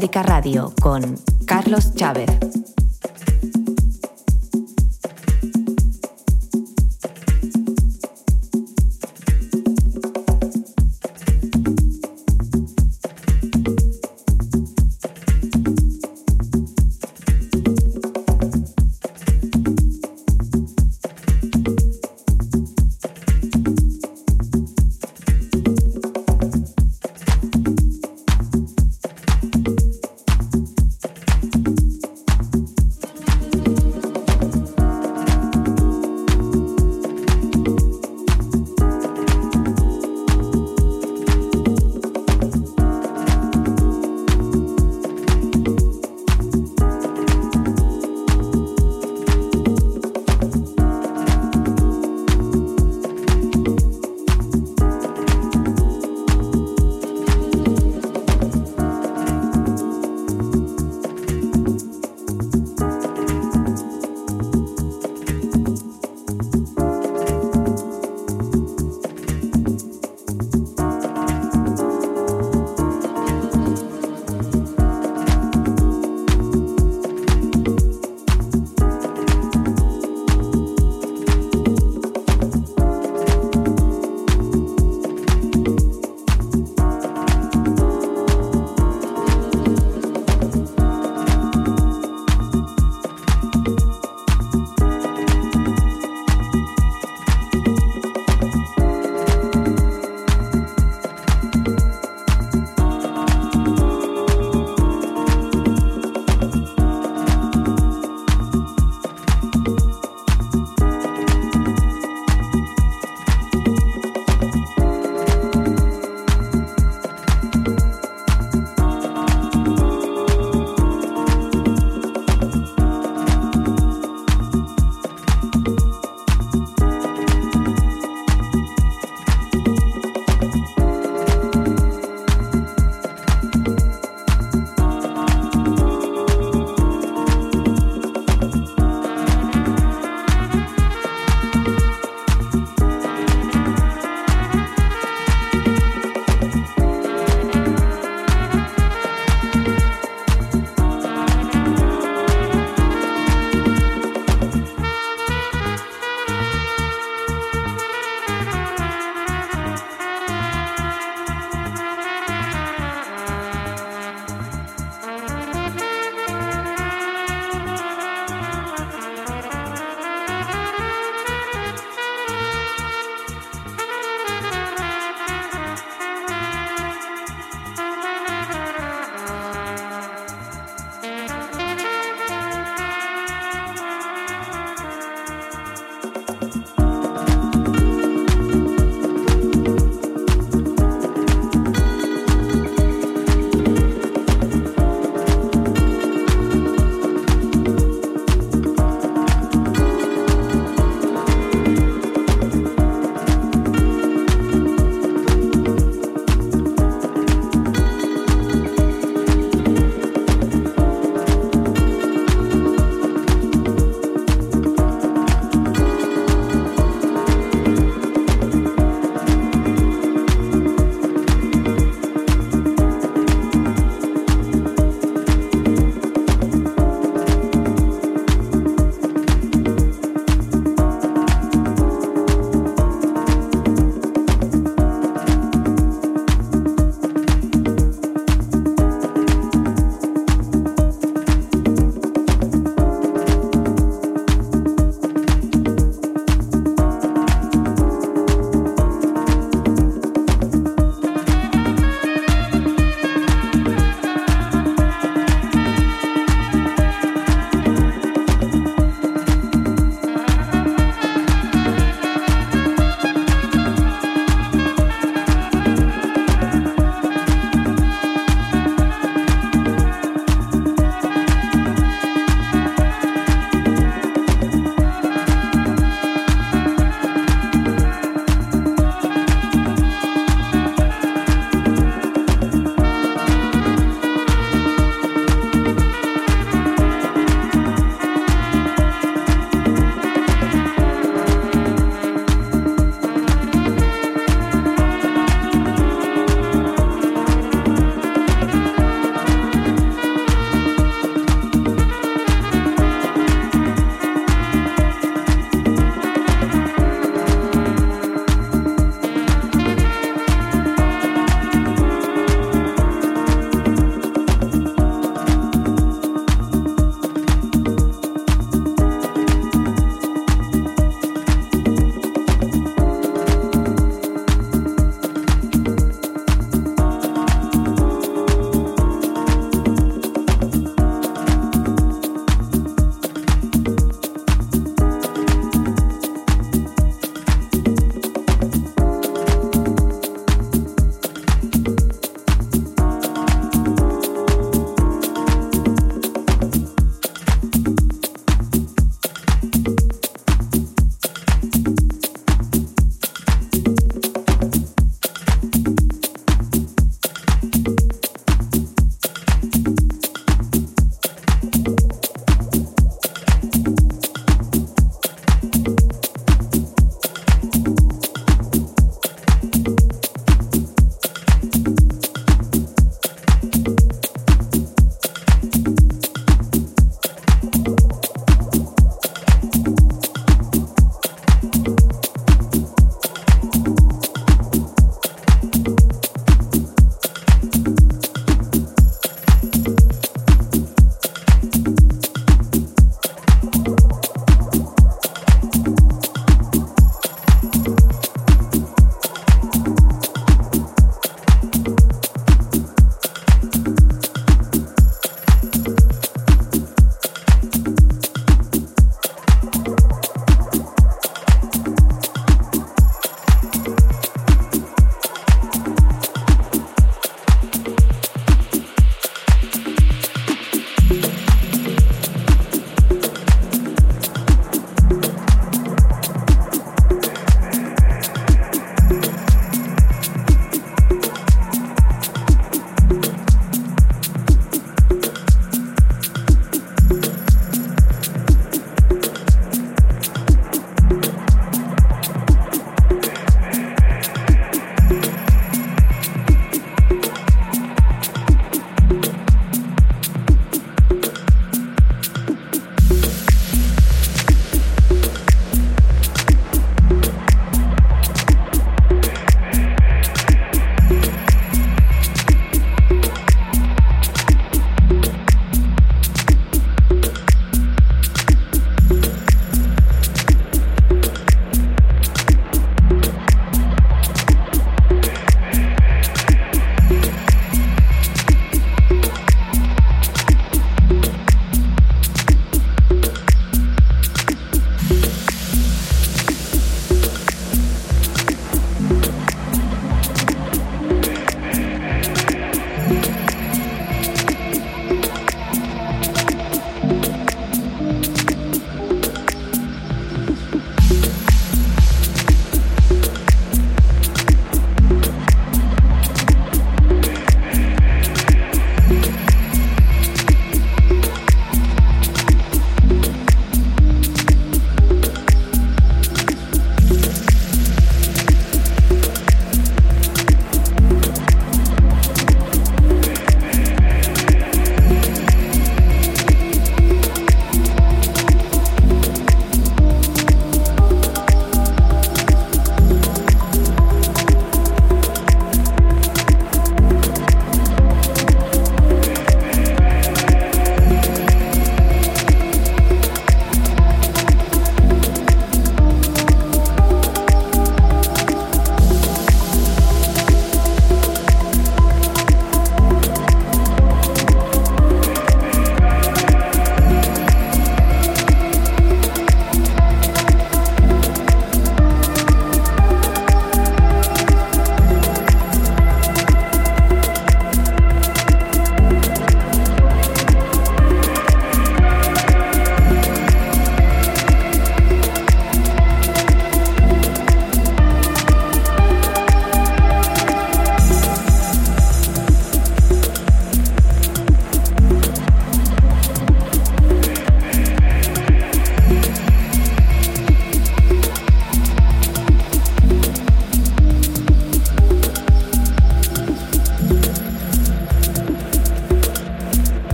Balearica Radio con Carlos Chávez.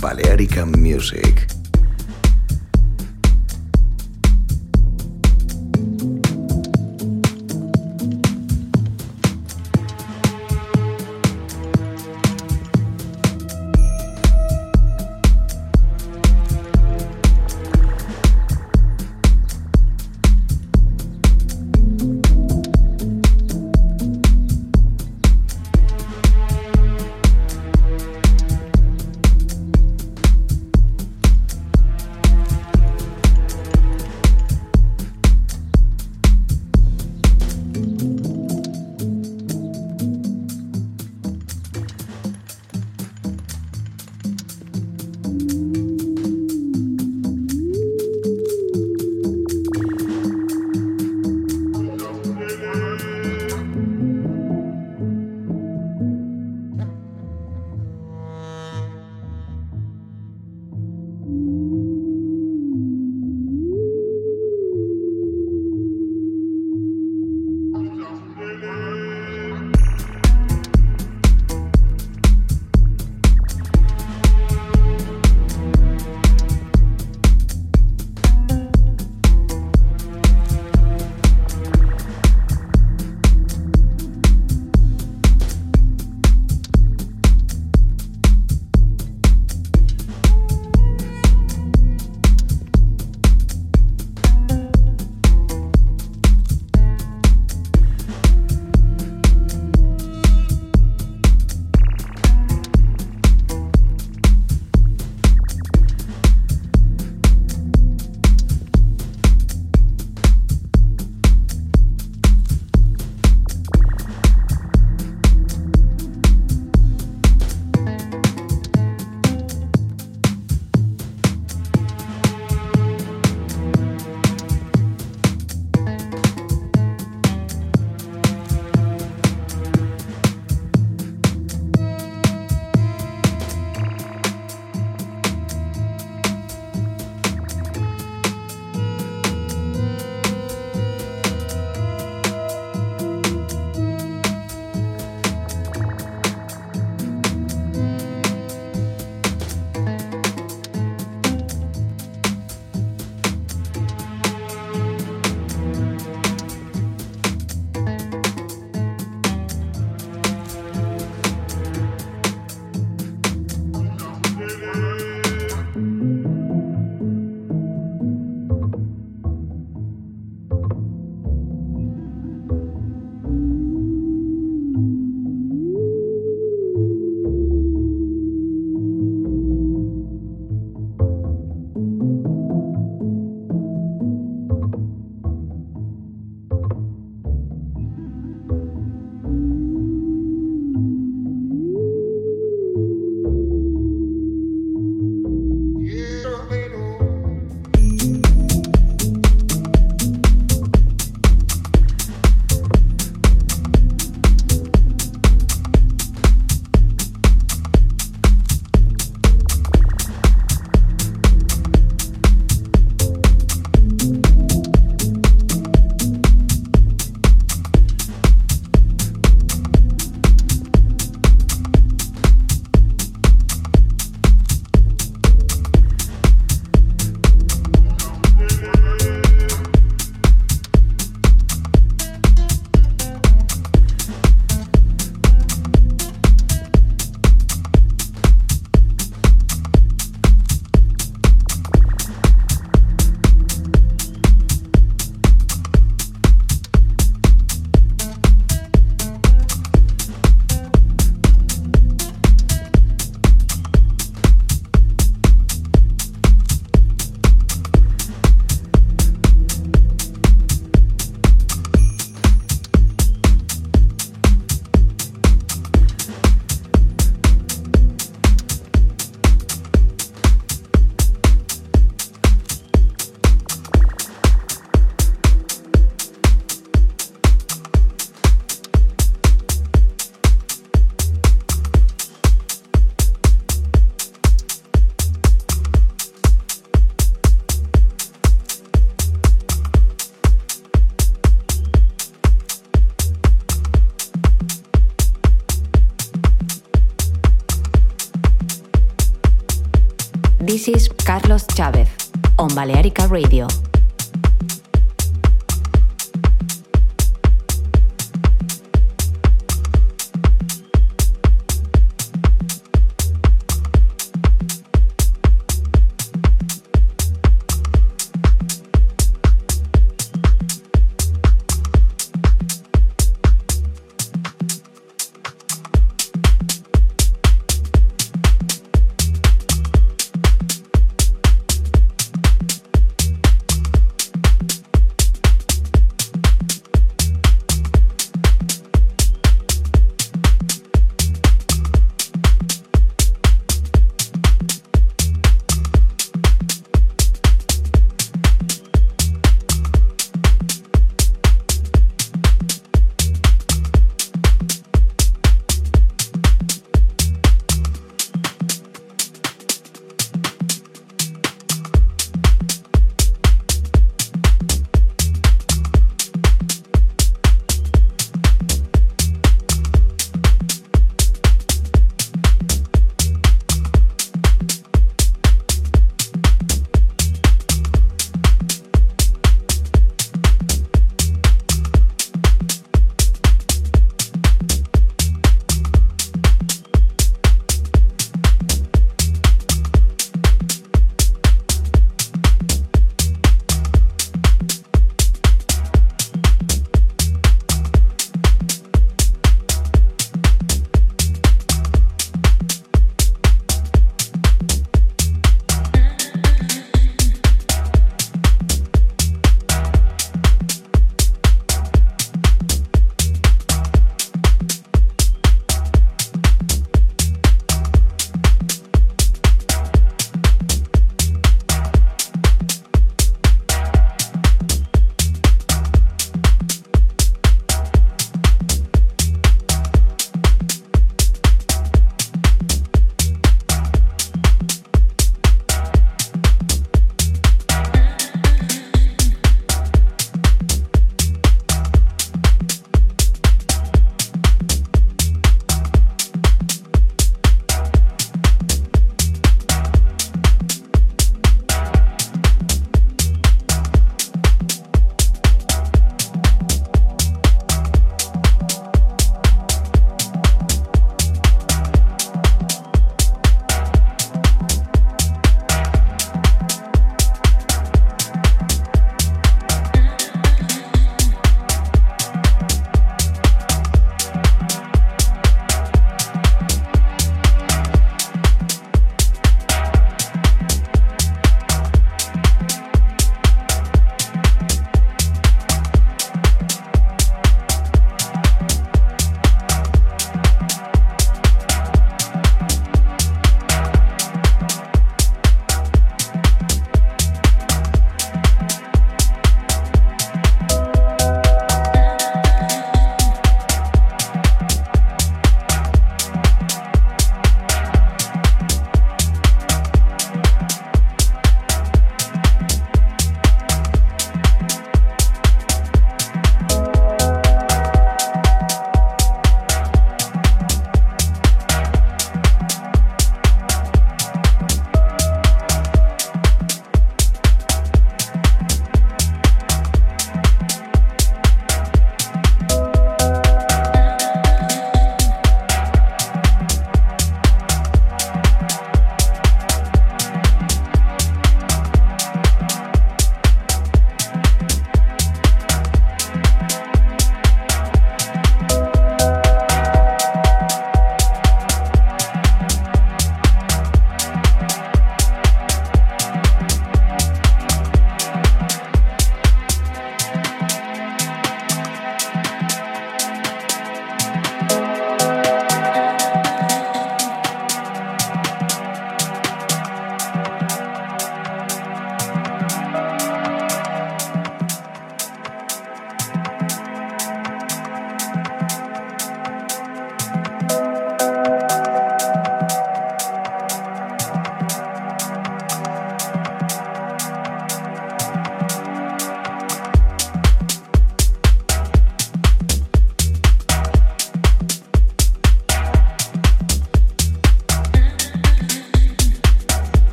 Balearica Music. Balearica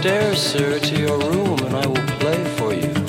upstairs, sir, to your room, and I will play for you.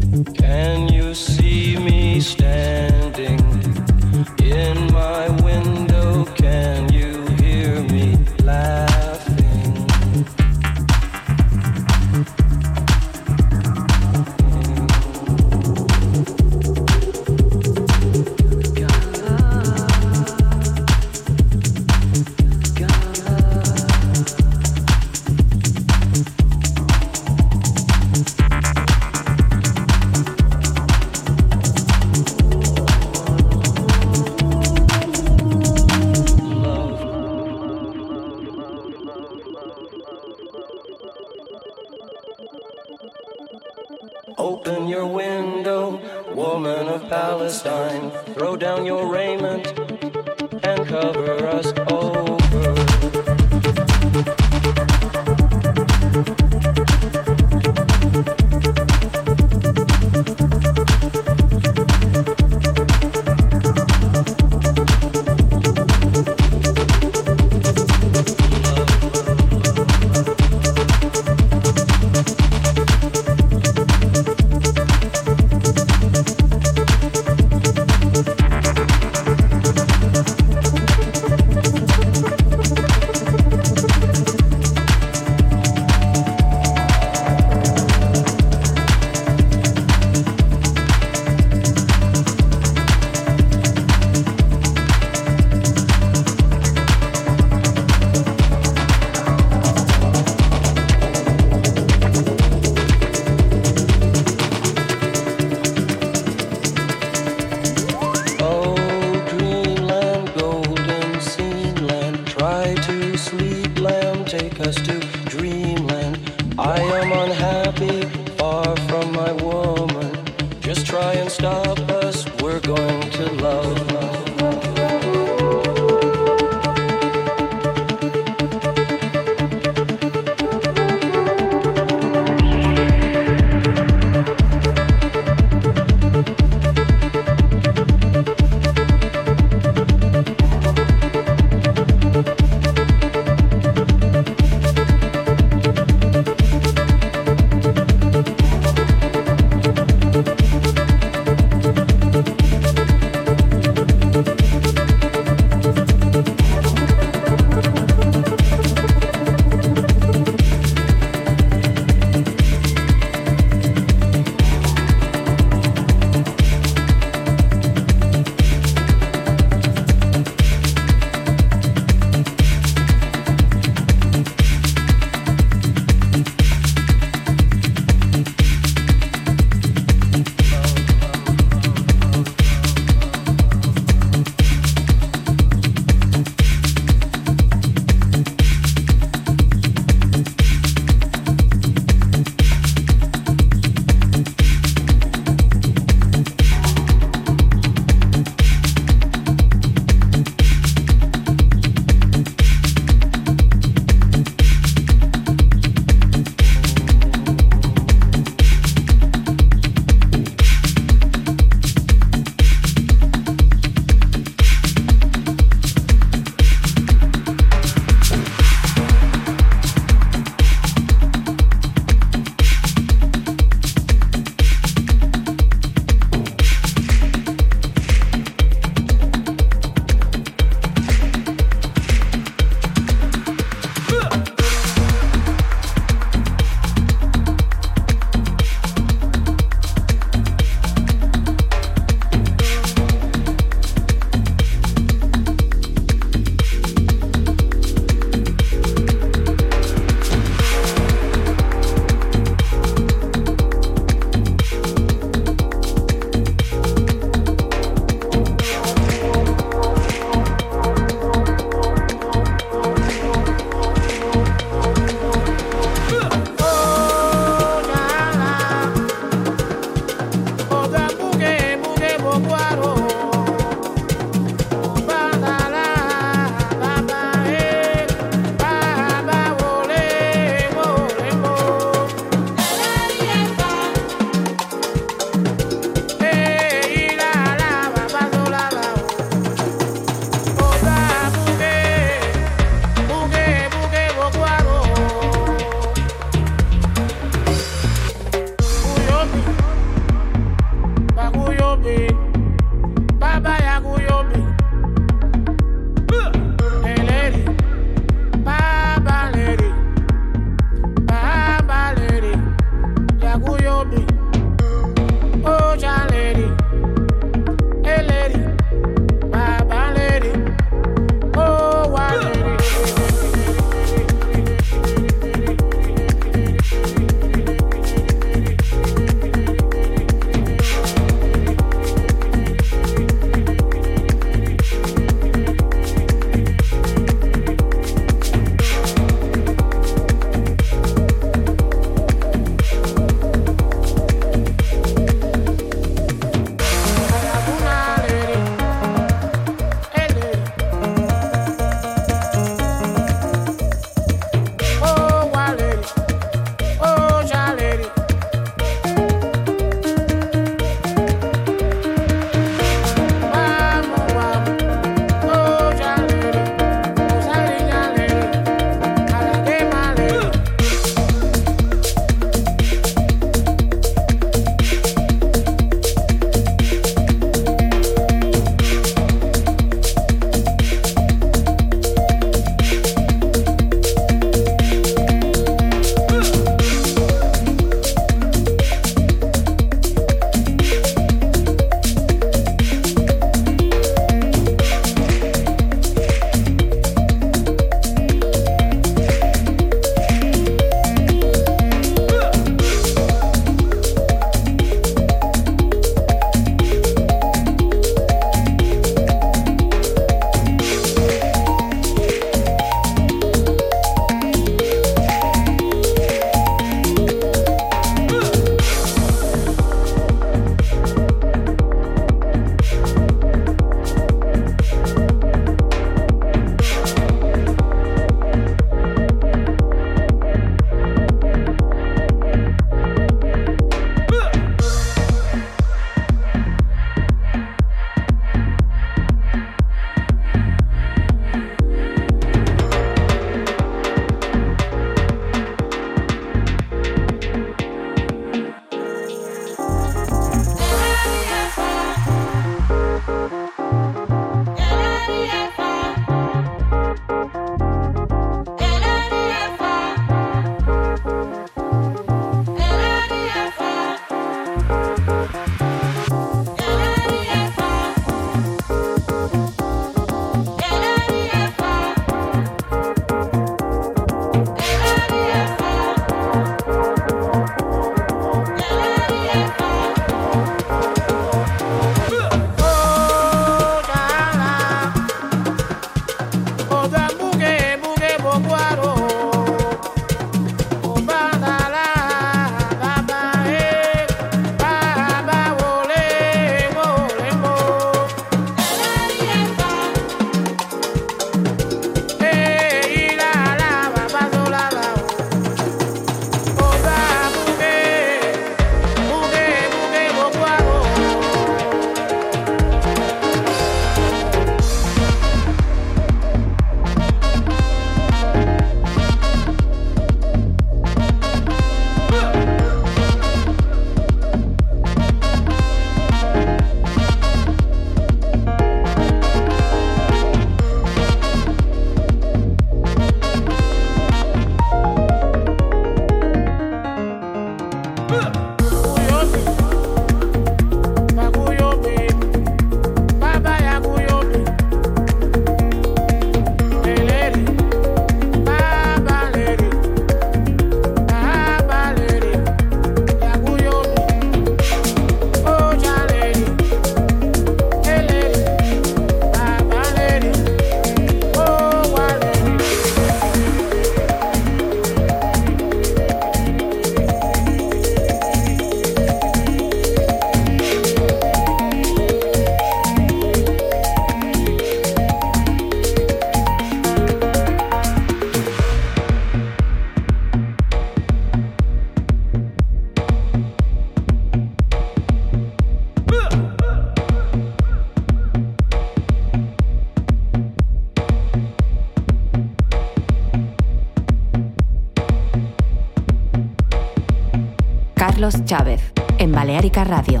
Chávez, en Balearica Radio.